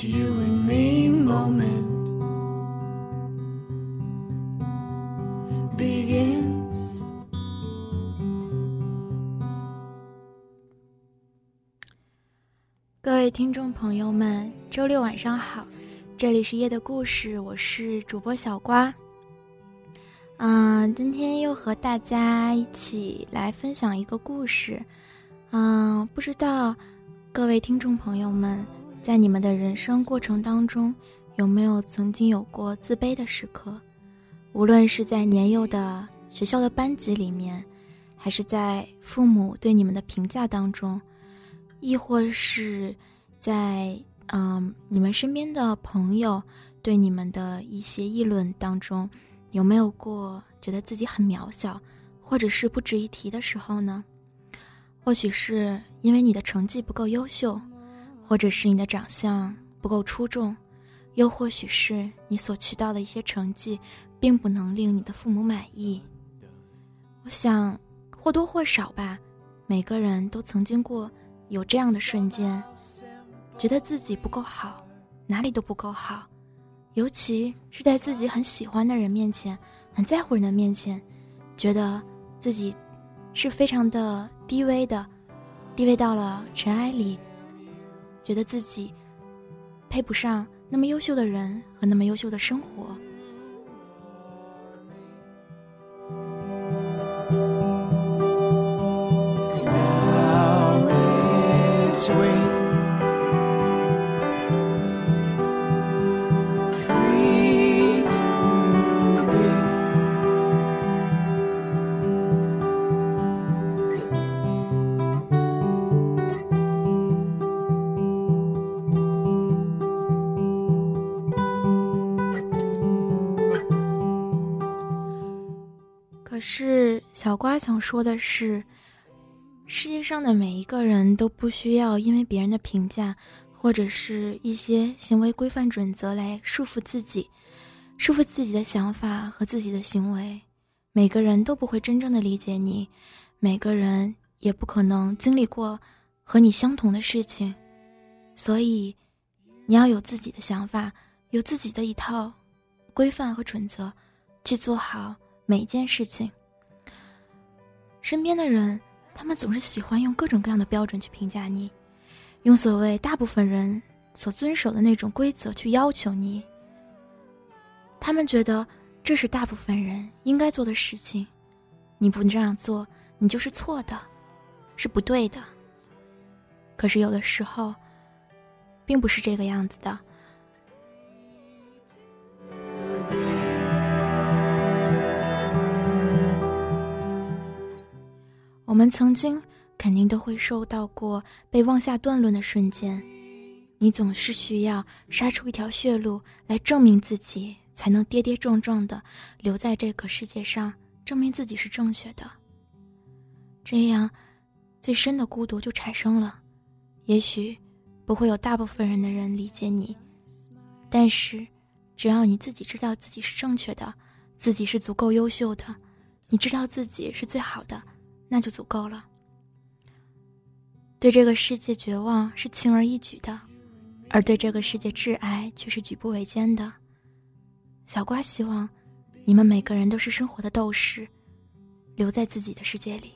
You and me moment begins 各位听众朋友们，周六晚上好，这里是夜的故事，我是主播小瓜。嗯，今天又和大家一起来分享一个故事。嗯，不知道各位听众朋友们，在你们的人生过程当中，有没有曾经有过自卑的时刻？无论是在年幼的学校的班级里面，还是在父母对你们的评价当中。亦或是，在嗯你们身边的朋友对你们的一些议论当中，有没有过觉得自己很渺小，或者是不值一提的时候呢？或许是因为你的成绩不够优秀，或者是你的长相不够出众，又或许是你所取到的一些成绩，并不能令你的父母满意。我想或多或少吧，每个人都曾经过。有这样的瞬间，觉得自己不够好，哪里都不够好，尤其是在自己很喜欢的人面前、很在乎人的面前，觉得自己是非常的低微的，低微到了尘埃里，觉得自己配不上那么优秀的人和那么优秀的生活。小瓜想说的是。世界上的每一个人都不需要因为别人的评价，或者是一些行为规范准则来束缚自己，束缚自己的想法和自己的行为。每个人都不会真正的理解你，每个人也不可能经历过和你相同的事情，所以你要有自己的想法，有自己的一套规范和准则，去做好每一件事情。身边的人。他们总是喜欢用各种各样的标准去评价你，用所谓大部分人所遵守的那种规则去要求你。他们觉得这是大部分人应该做的事情，你不这样做，你就是错的，是不对的。可是有的时候，并不是这个样子的。我们曾经肯定都会受到过被妄下断论的瞬间，你总是需要杀出一条血路来证明自己，才能跌跌撞撞的留在这个世界上，证明自己是正确的。这样，最深的孤独就产生了。也许不会有大部分人的人理解你，但是只要你自己知道自己是正确的，自己是足够优秀的，你知道自己是最好的。那就足够了。对这个世界绝望是轻而易举的，而对这个世界挚爱却是举步维艰的。小瓜希望你们每个人都是生活的斗士，留在自己的世界里。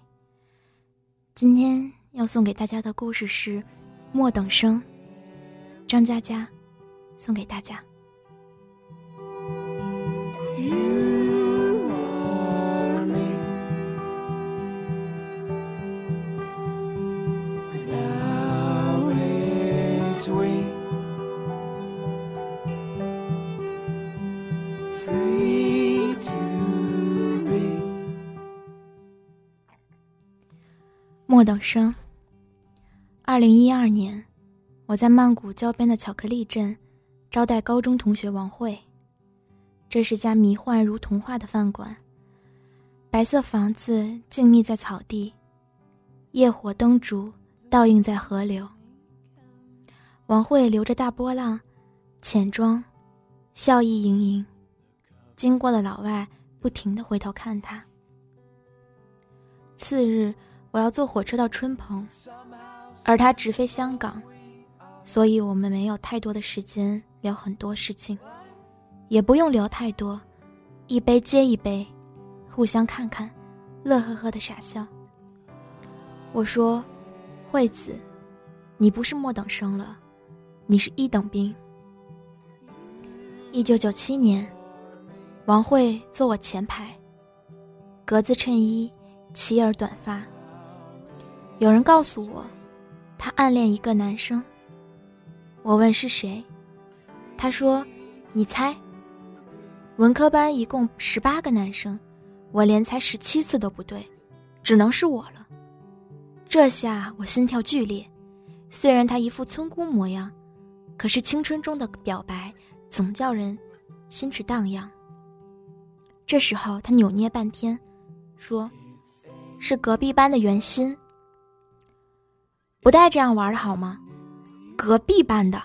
今天要送给大家的故事是：莫等生，张嘉佳，送给大家。莫等生。二零一二年，我在曼谷郊边的巧克力镇招待高中同学王慧。这是家迷幻如童话的饭馆，白色房子静谧在草地，夜火灯烛倒映在河流。王慧留着大波浪，浅妆，笑意盈盈，经过的老外不停的回头看她。次日。我要坐火车到春蓬，而他直飞香港，所以我们没有太多的时间聊很多事情，也不用聊太多，一杯接一杯，互相看看，乐呵呵的傻笑。我说：“惠子，你不是末等生了，你是一等兵。”一九九七年，王慧坐我前排，格子衬衣，齐耳短发。有人告诉我，他暗恋一个男生。我问是谁，他说：“你猜。”文科班一共十八个男生，我连猜十七次都不对，只能是我了。这下我心跳剧烈。虽然他一副村姑模样，可是青春中的表白总叫人心驰荡漾。这时候他扭捏半天，说：“是隔壁班的袁心。”不带这样玩的好吗？隔壁班的。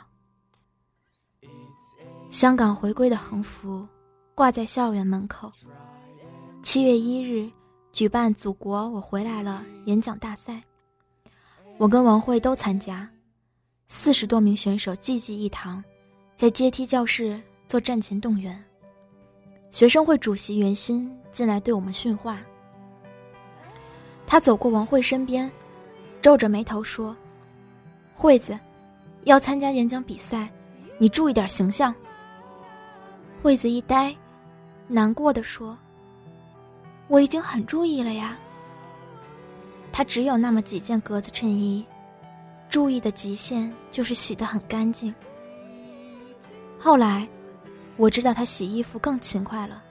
香港回归的横幅挂在校园门口。七月一日举办“祖国，我回来了”演讲大赛，我跟王慧都参加。四十多名选手济济一堂，在阶梯教室做战前动员。学生会主席袁心进来对我们训话。他走过王慧身边。皱着眉头说：“惠子，要参加演讲比赛，你注意点形象。”惠子一呆，难过的说：“我已经很注意了呀。”她只有那么几件格子衬衣，注意的极限就是洗得很干净。后来，我知道她洗衣服更勤快了，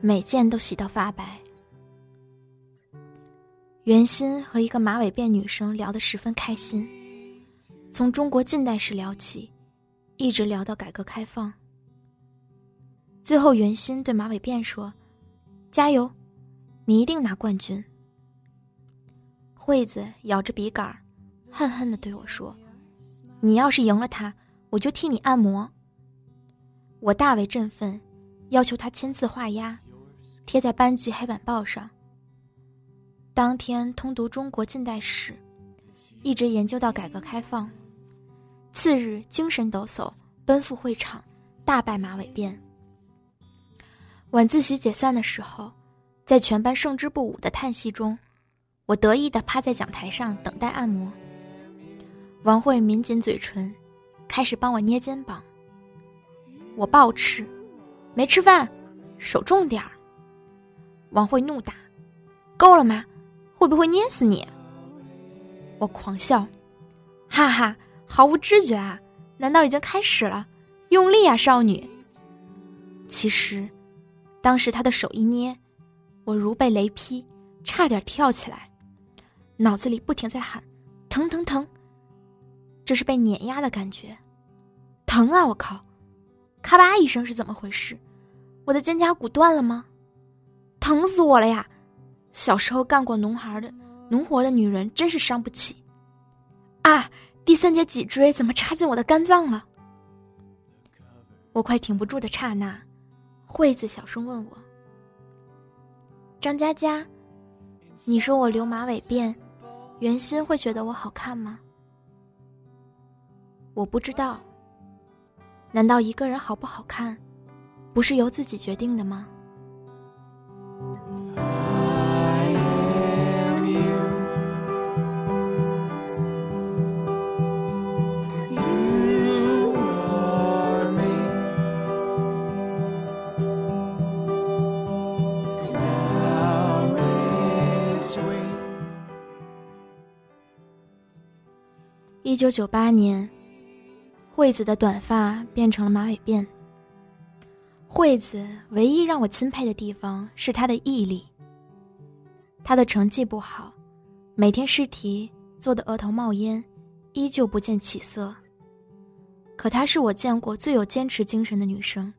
每件都洗到发白。袁心和一个马尾辫女生聊得十分开心，从中国近代史聊起，一直聊到改革开放。最后，袁心对马尾辫说：“加油，你一定拿冠军。”惠子咬着笔杆，恨恨地对我说：“你要是赢了他，我就替你按摩。”我大为振奋，要求他签字画押，贴在班级黑板报上。当天通读中国近代史，一直研究到改革开放。次日精神抖擞，奔赴会场，大拜马尾辫。晚自习解散的时候，在全班胜之不武的叹息中，我得意地趴在讲台上等待按摩。王慧抿紧嘴唇，开始帮我捏肩膀。我暴吃，没吃饭，手重点儿。王慧怒打，够了吗？会不会捏死你？我狂笑，哈哈，毫无知觉啊！难道已经开始了？用力啊，少女！其实，当时他的手一捏，我如被雷劈，差点跳起来，脑子里不停在喊：疼疼疼！这是被碾压的感觉，疼啊！我靠！咔吧一声是怎么回事？我的肩胛骨断了吗？疼死我了呀！小时候干过农活的农活的女人真是伤不起，啊！第三节脊椎怎么插进我的肝脏了？我快挺不住的刹那，惠子小声问我：“张佳佳，你说我留马尾辫，袁心会觉得我好看吗？”我不知道。难道一个人好不好看，不是由自己决定的吗？一九九八年，惠子的短发变成了马尾辫。惠子唯一让我钦佩的地方是她的毅力。她的成绩不好，每天试题做的额头冒烟，依旧不见起色。可她是我见过最有坚持精神的女生，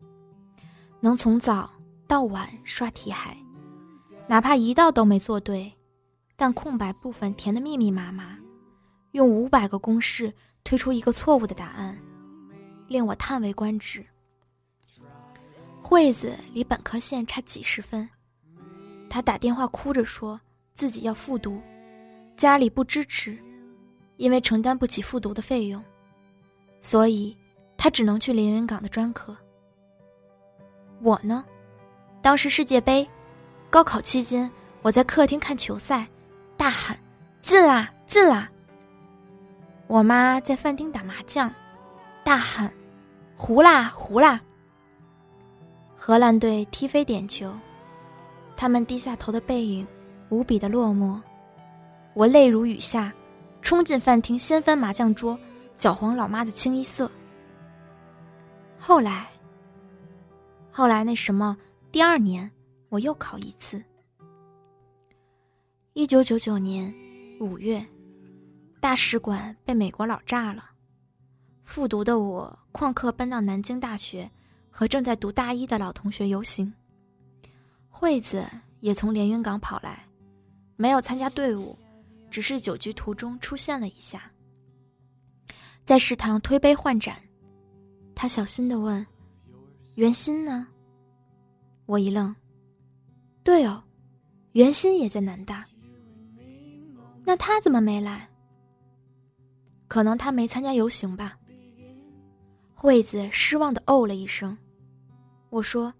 能从早到晚刷题海，哪怕一道都没做对，但空白部分填的密密麻麻。用五百个公式推出一个错误的答案，令我叹为观止。惠子离本科线差几十分，她打电话哭着说自己要复读，家里不支持，因为承担不起复读的费用，所以她只能去连云港的专科。我呢，当时世界杯，高考期间，我在客厅看球赛，大喊：“进啦，进啦！”我妈在饭厅打麻将，大喊：“胡啦胡啦！”荷兰队踢飞点球，他们低下头的背影无比的落寞。我泪如雨下，冲进饭厅掀翻麻将桌，搅黄老妈的清一色。后来，后来那什么，第二年我又考一次。一九九九年五月。大使馆被美国佬炸了，复读的我旷课奔到南京大学，和正在读大一的老同学游行。惠子也从连云港跑来，没有参加队伍，只是酒局途中出现了一下，在食堂推杯换盏。他小心地问：“袁心呢？”我一愣：“对哦，袁心也在南大，那他怎么没来？”可能他没参加游行吧。惠子失望的哦了一声。我说：“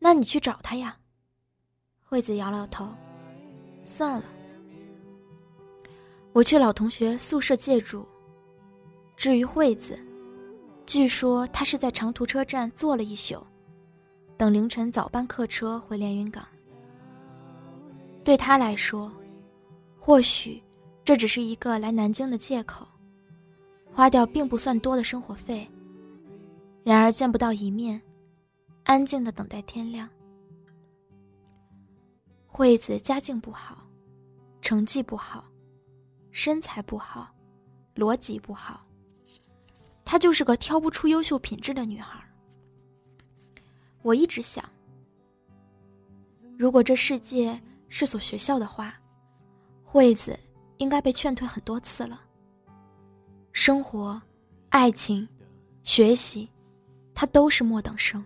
那你去找他呀。”惠子摇摇头：“算了。”我去老同学宿舍借住。至于惠子，据说她是在长途车站坐了一宿，等凌晨早班客车回连云港。对他来说，或许这只是一个来南京的借口。花掉并不算多的生活费，然而见不到一面，安静的等待天亮。惠子家境不好，成绩不好，身材不好，逻辑不好，她就是个挑不出优秀品质的女孩。我一直想，如果这世界是所学校的话，惠子应该被劝退很多次了。生活、爱情、学习，他都是末等生。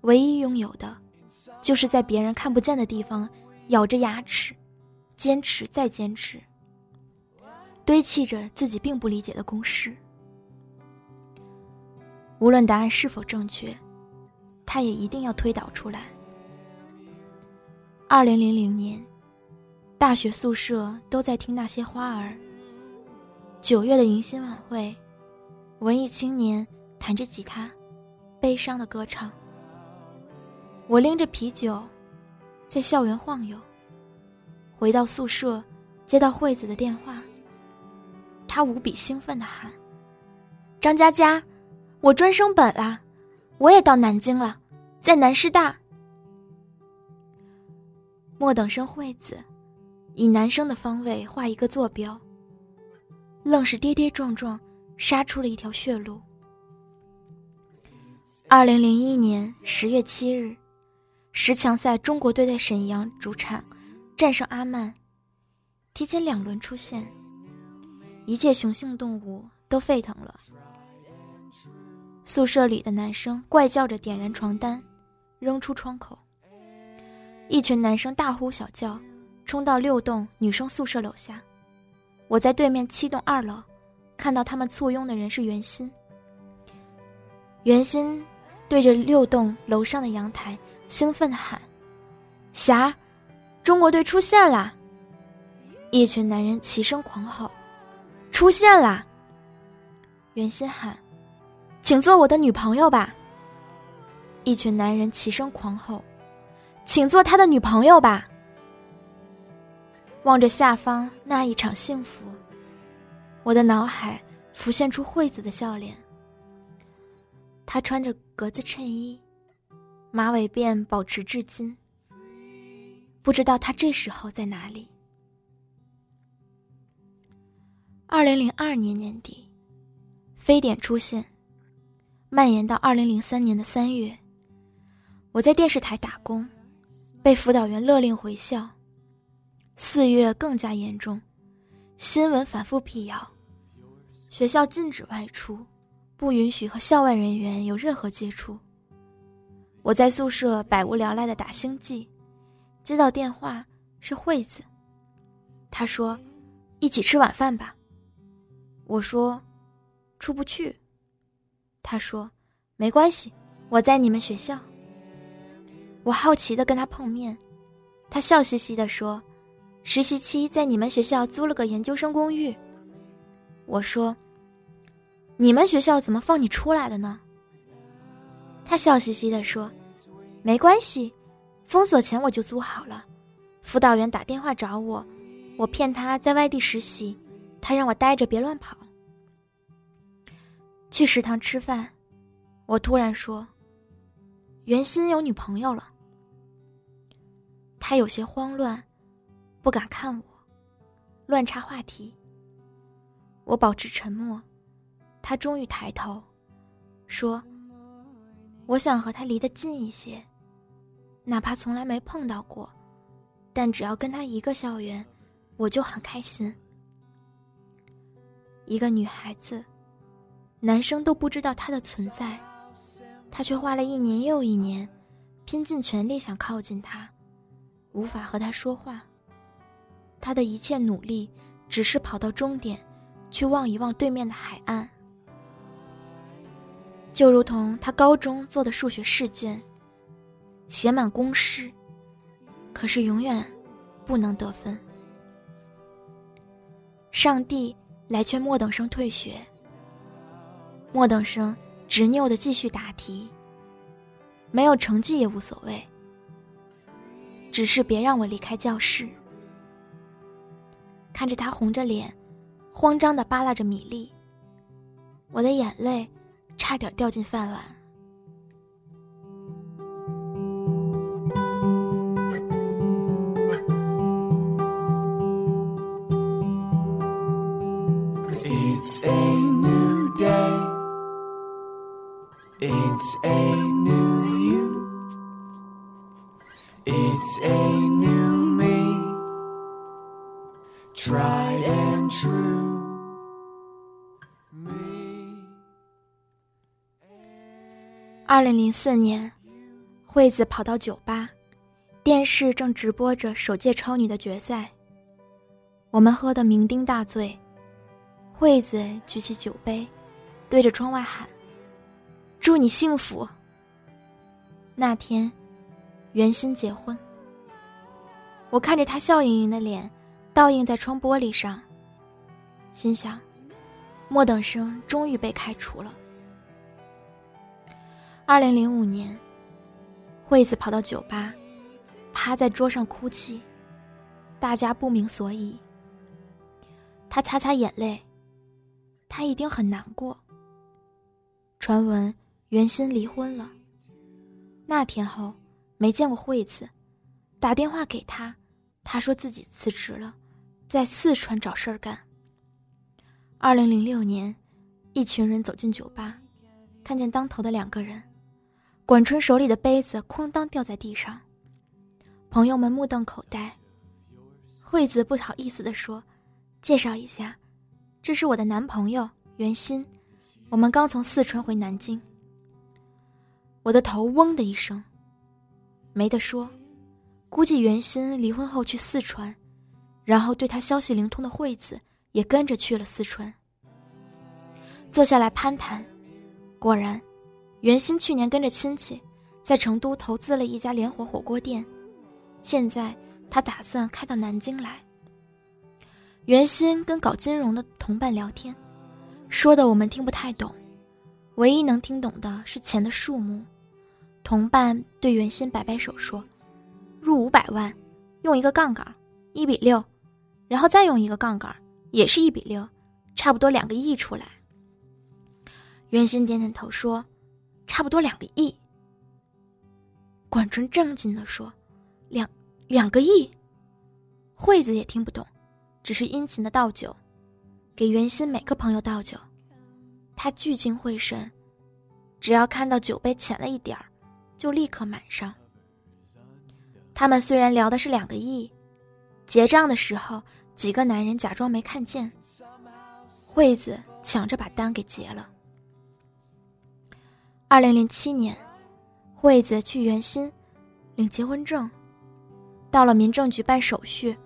唯一拥有的，就是在别人看不见的地方咬着牙齿，坚持再坚持，堆砌着自己并不理解的公式。无论答案是否正确，他也一定要推导出来。二零零零年，大学宿舍都在听那些花儿。九月的迎新晚会，文艺青年弹着吉他，悲伤的歌唱。我拎着啤酒，在校园晃悠。回到宿舍，接到惠子的电话。他无比兴奋的喊：“张佳佳，我专升本啦！我也到南京了，在南师大。”末等生惠子，以男生的方位画一个坐标。愣是跌跌撞撞，杀出了一条血路。二零零一年十月七日，十强赛中国队在沈阳主场战胜阿曼，提前两轮出线，一切雄性动物都沸腾了。宿舍里的男生怪叫着点燃床单，扔出窗口。一群男生大呼小叫，冲到六栋女生宿舍楼下。我在对面七栋二楼，看到他们簇拥的人是袁心。袁心对着六栋楼上的阳台兴奋地喊：“霞，中国队出现啦！”一群男人齐声狂吼：“出现啦！”袁心喊：“请做我的女朋友吧！”一群男人齐声狂吼：“请做他的女朋友吧！”望着下方那一场幸福，我的脑海浮现出惠子的笑脸。她穿着格子衬衣，马尾辫保持至今。不知道她这时候在哪里。二零零二年年底，非典出现，蔓延到二零零三年的三月。我在电视台打工，被辅导员勒令回校。四月更加严重，新闻反复辟谣，学校禁止外出，不允许和校外人员有任何接触。我在宿舍百无聊赖的打星际，接到电话是惠子，她说：“一起吃晚饭吧。”我说：“出不去。”他说：“没关系，我在你们学校。”我好奇的跟他碰面，他笑嘻嘻的说。实习期在你们学校租了个研究生公寓。我说：“你们学校怎么放你出来的呢？”他笑嘻嘻的说：“没关系，封锁前我就租好了。辅导员打电话找我，我骗他在外地实习，他让我待着别乱跑。”去食堂吃饭，我突然说：“袁鑫有女朋友了。”他有些慌乱。不敢看我，乱插话题。我保持沉默，他终于抬头，说：“我想和他离得近一些，哪怕从来没碰到过，但只要跟他一个校园，我就很开心。”一个女孩子，男生都不知道她的存在，他却花了一年又一年，拼尽全力想靠近她，无法和她说话。他的一切努力，只是跑到终点，去望一望对面的海岸。就如同他高中做的数学试卷，写满公式，可是永远不能得分。上帝来劝莫等生退学，莫等生执拗的继续答题。没有成绩也无所谓，只是别让我离开教室。看着他红着脸，慌张的扒拉着米粒，我的眼泪差点掉进饭碗。Try and true me 二零零四年，惠子跑到酒吧，电视正直播着首届超女的决赛。我们喝得酩酊大醉，惠子举起酒杯，对着窗外喊：“祝你幸福。”那天，袁心结婚。我看着他笑盈盈的脸，倒映在窗玻璃上，心想：莫等生终于被开除了。二零零五年，惠子跑到酒吧，趴在桌上哭泣，大家不明所以。他擦擦眼泪，他一定很难过。传闻袁心离婚了，那天后没见过惠子，打电话给他，他说自己辞职了，在四川找事儿干。二零零六年，一群人走进酒吧，看见当头的两个人。管春手里的杯子哐当掉在地上，朋友们目瞪口呆。惠子不好意思地说：“介绍一下，这是我的男朋友袁鑫，我们刚从四川回南京。”我的头嗡的一声，没得说，估计袁鑫离婚后去四川，然后对他消息灵通的惠子也跟着去了四川。坐下来攀谈，果然。袁鑫去年跟着亲戚，在成都投资了一家连锁火锅店，现在他打算开到南京来。袁鑫跟搞金融的同伴聊天，说的我们听不太懂，唯一能听懂的是钱的数目。同伴对袁鑫摆摆手说：“入五百万，用一个杠杆，一比六，然后再用一个杠杆，也是一比六，差不多两个亿出来。袁心点点头说：“差不多两个亿。”管春正经的说：“两两个亿。”惠子也听不懂，只是殷勤的倒酒，给袁心每个朋友倒酒。他聚精会神，只要看到酒杯浅了一点儿，就立刻满上。他们虽然聊的是两个亿，结账的时候，几个男人假装没看见。惠子抢着把单给结了。二零零七年，惠子去圆心领结婚证，到了民政局办手续。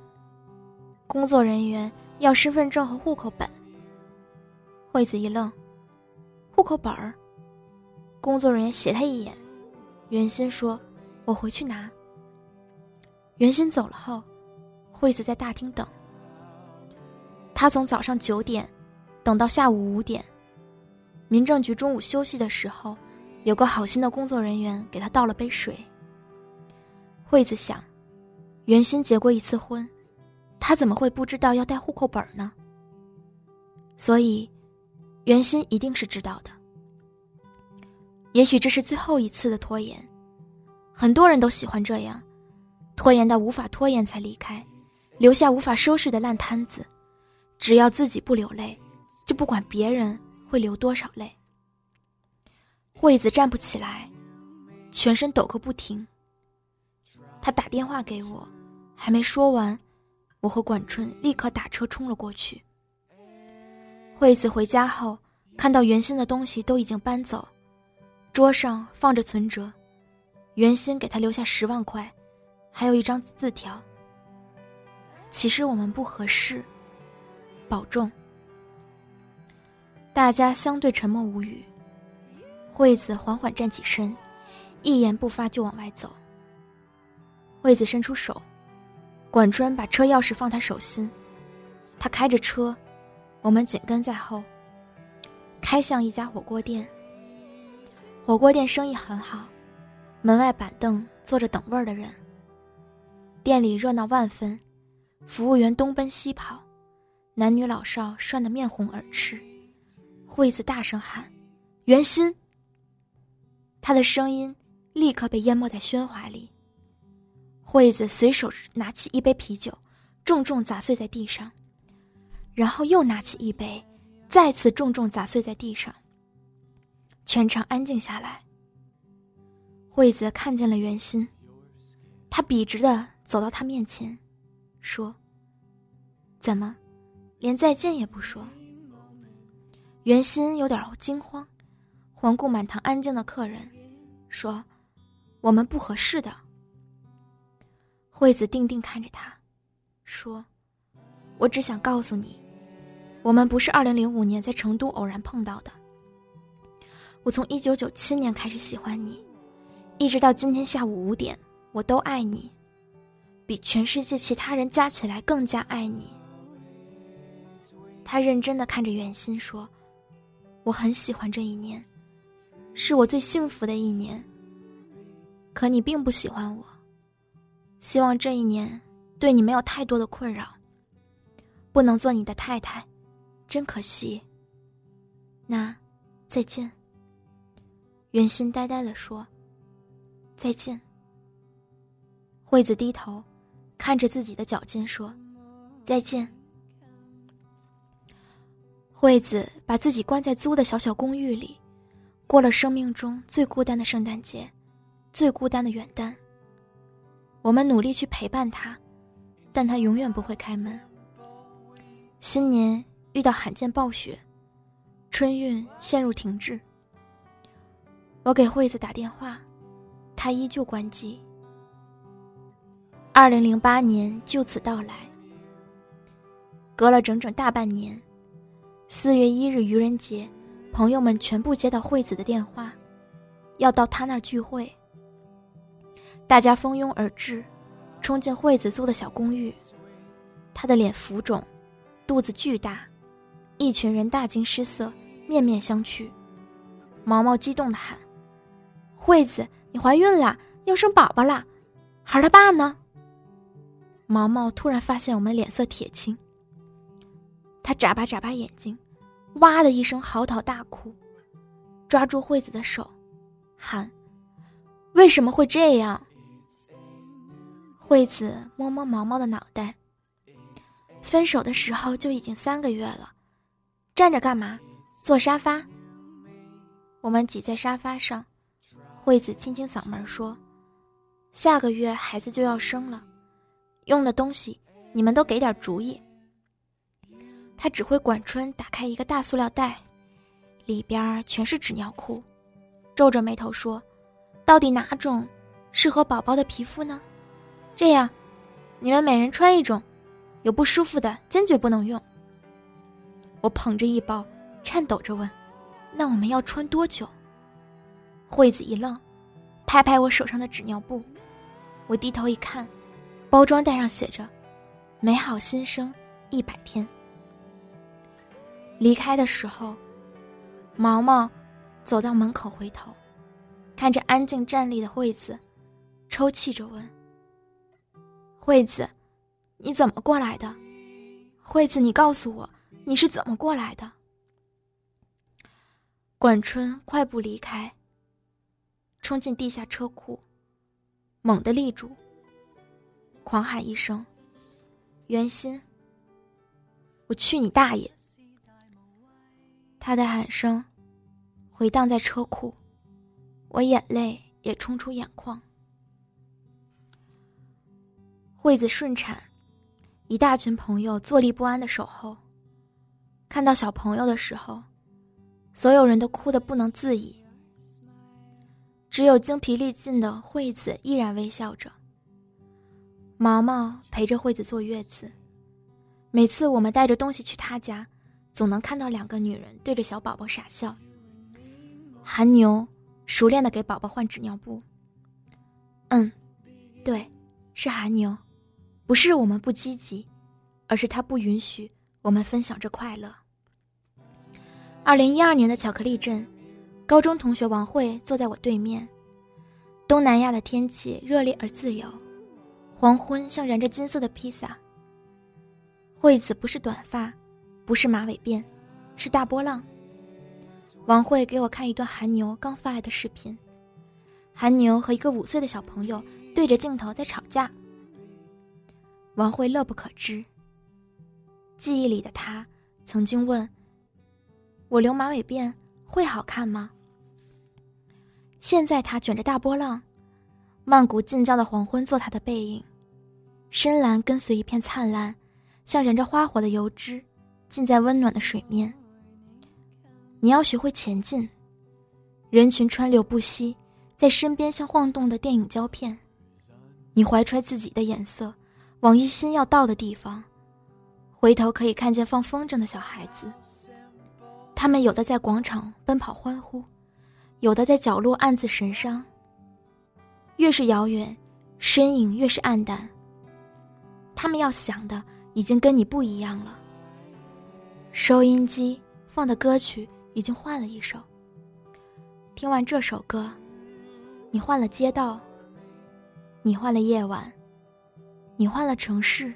工作人员要身份证和户口本。惠子一愣，户口本儿。工作人员斜他一眼，圆心说：“我回去拿。”圆心走了后，惠子在大厅等。他从早上九点等到下午五点。民政局中午休息的时候，有个好心的工作人员给他倒了杯水。惠子想，袁心结过一次婚，他怎么会不知道要带户口本呢？所以，袁心一定是知道的。也许这是最后一次的拖延，很多人都喜欢这样。拖延到无法拖延才离开，留下无法收拾的烂摊子。只要自己不流泪，就不管别人会流多少泪。惠子站不起来，全身抖个不停。他打电话给我，还没说完，我和管春立刻打车冲了过去。惠子回家后，看到原先的东西都已经搬走，桌上放着存折，原先给他留下十万块。还有一张字条。其实我们不合适，保重。大家相对沉默无语。惠子缓缓站起身，一言不发就往外走。惠子伸出手，管春把车钥匙放他手心，他开着车，我们紧跟在后，开向一家火锅店。火锅店生意很好，门外板凳坐着等位儿的人。店里热闹万分，服务员东奔西跑，男女老少涮得面红耳赤。惠子大声喊：“袁心！”他的声音立刻被淹没在喧哗里。惠子随手拿起一杯啤酒，重重砸碎在地上，然后又拿起一杯，再次重重砸碎在地上。全场安静下来。惠子看见了袁心，他笔直的。走到他面前，说：“怎么，连再见也不说？”袁心有点惊慌，环顾满堂安静的客人，说：“我们不合适的。”惠子定定看着他，说：“我只想告诉你，我们不是二零零五年在成都偶然碰到的。我从一九九七年开始喜欢你，一直到今天下午五点，我都爱你。”比全世界其他人加起来更加爱你。他认真的看着袁心说：“我很喜欢这一年，是我最幸福的一年。可你并不喜欢我，希望这一年对你没有太多的困扰。不能做你的太太，真可惜。那，再见。”袁心呆呆的说：“再见。”惠子低头。看着自己的脚尖说：“再见。”惠子把自己关在租的小小公寓里，过了生命中最孤单的圣诞节，最孤单的元旦。我们努力去陪伴他，但他永远不会开门。新年遇到罕见暴雪，春运陷入停滞。我给惠子打电话，他依旧关机。二零零八年就此到来，隔了整整大半年，四月一日愚人节，朋友们全部接到惠子的电话，要到他那儿聚会。大家蜂拥而至，冲进惠子租的小公寓。她的脸浮肿，肚子巨大，一群人大惊失色，面面相觑。毛毛激动的喊：“惠子，你怀孕了，要生宝宝了，孩儿他爸呢？”毛毛突然发现我们脸色铁青。他眨巴眨巴眼睛，哇的一声嚎啕大哭，抓住惠子的手，喊：“为什么会这样？”惠子摸摸毛毛的脑袋。分手的时候就已经三个月了，站着干嘛？坐沙发。我们挤在沙发上，惠子清清嗓门说：“下个月孩子就要生了，用的东西你们都给点主意。”他指挥管春打开一个大塑料袋，里边全是纸尿裤，皱着眉头说：“到底哪种适合宝宝的皮肤呢？这样，你们每人穿一种。”有不舒服的，坚决不能用。我捧着一包，颤抖着问：“那我们要穿多久？”惠子一愣，拍拍我手上的纸尿布。我低头一看，包装袋上写着：“美好新生一百天。”离开的时候，毛毛走到门口，回头看着安静站立的惠子，抽泣着问：“惠子。”你怎么过来的，惠子？你告诉我，你是怎么过来的？管春快步离开，冲进地下车库，猛地立住，狂喊一声：“袁心！”我去你大爷！他的喊声回荡在车库，我眼泪也冲出眼眶。惠子顺产。一大群朋友坐立不安的守候。看到小朋友的时候，所有人都哭得不能自已。只有精疲力尽的惠子依然微笑着。毛毛陪着惠子坐月子，每次我们带着东西去他家，总能看到两个女人对着小宝宝傻笑。韩牛熟练的给宝宝换纸尿布。嗯，对，是韩牛。不是我们不积极，而是他不允许我们分享这快乐。二零一二年的巧克力镇，高中同学王慧坐在我对面。东南亚的天气热烈而自由，黄昏像燃着金色的披萨。惠子不是短发，不是马尾辫，是大波浪。王慧给我看一段韩牛刚发来的视频，韩牛和一个五岁的小朋友对着镜头在吵架。王慧乐不可支。记忆里的他曾经问：“我留马尾辫会好看吗？”现在他卷着大波浪，曼谷近郊的黄昏做他的背影，深蓝跟随一片灿烂，像燃着花火的油脂，浸在温暖的水面。你要学会前进，人群川流不息，在身边像晃动的电影胶片。你怀揣自己的颜色。往一心要到的地方，回头可以看见放风筝的小孩子。他们有的在广场奔跑欢呼，有的在角落暗自神伤。越是遥远，身影越是暗淡。他们要想的已经跟你不一样了。收音机放的歌曲已经换了一首。听完这首歌，你换了街道，你换了夜晚。你换了城市，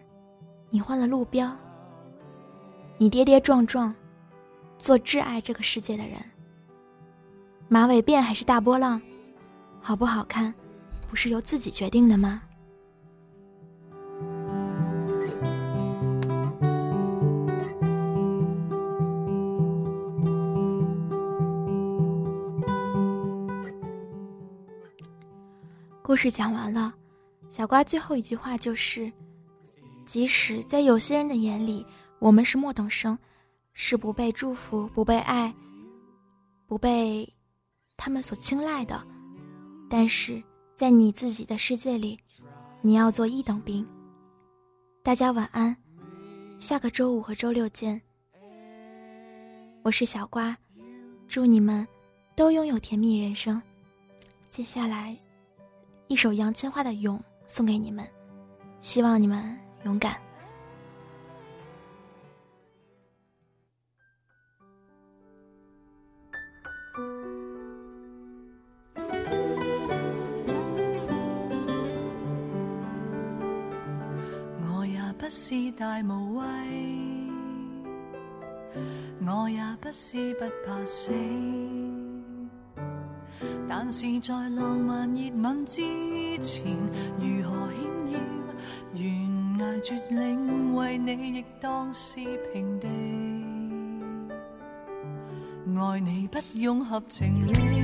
你换了路标。你跌跌撞撞，做挚爱这个世界的人。马尾辫还是大波浪，好不好看，不是由自己决定的吗？故事讲完了。小瓜最后一句话就是：即使在有些人的眼里，我们是末等生，是不被祝福、不被爱、不被他们所青睐的，但是在你自己的世界里，你要做一等兵。大家晚安，下个周五和周六见。我是小瓜，祝你们都拥有甜蜜人生。接下来，一首杨千嬅的《勇》。送给你们，希望你们勇敢。我也不是大无畏，我也不是不怕死，但是在浪漫热吻之前，如何险要悬崖绝岭，为你亦当是平地。爱你不用合情理。